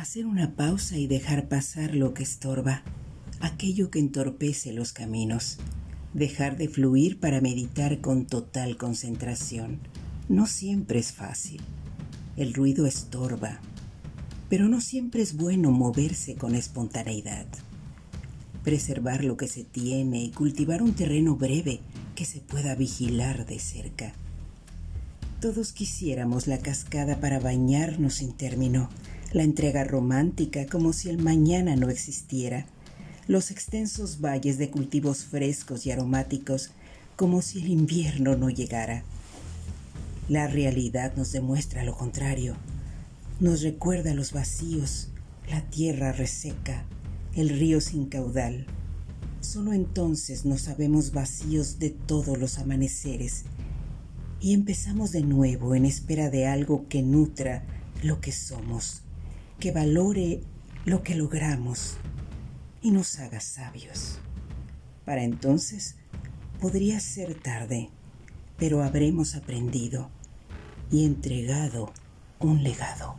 Hacer una pausa y dejar pasar lo que estorba, aquello que entorpece los caminos. Dejar de fluir para meditar con total concentración. No siempre es fácil. El ruido estorba, pero no siempre es bueno moverse con espontaneidad. Preservar lo que se tiene y cultivar un terreno breve que se pueda vigilar de cerca. Todos quisiéramos la cascada para bañarnos sin término, la entrega romántica como si el mañana no existiera, los extensos valles de cultivos frescos y aromáticos como si el invierno no llegara. La realidad nos demuestra lo contrario, nos recuerda los vacíos, la tierra reseca, el río sin caudal. Solo entonces nos sabemos vacíos de todos los amaneceres y empezamos de nuevo en espera de algo que nutra lo que somos que valore lo que logramos y nos haga sabios. Para entonces podría ser tarde, pero habremos aprendido y entregado un legado.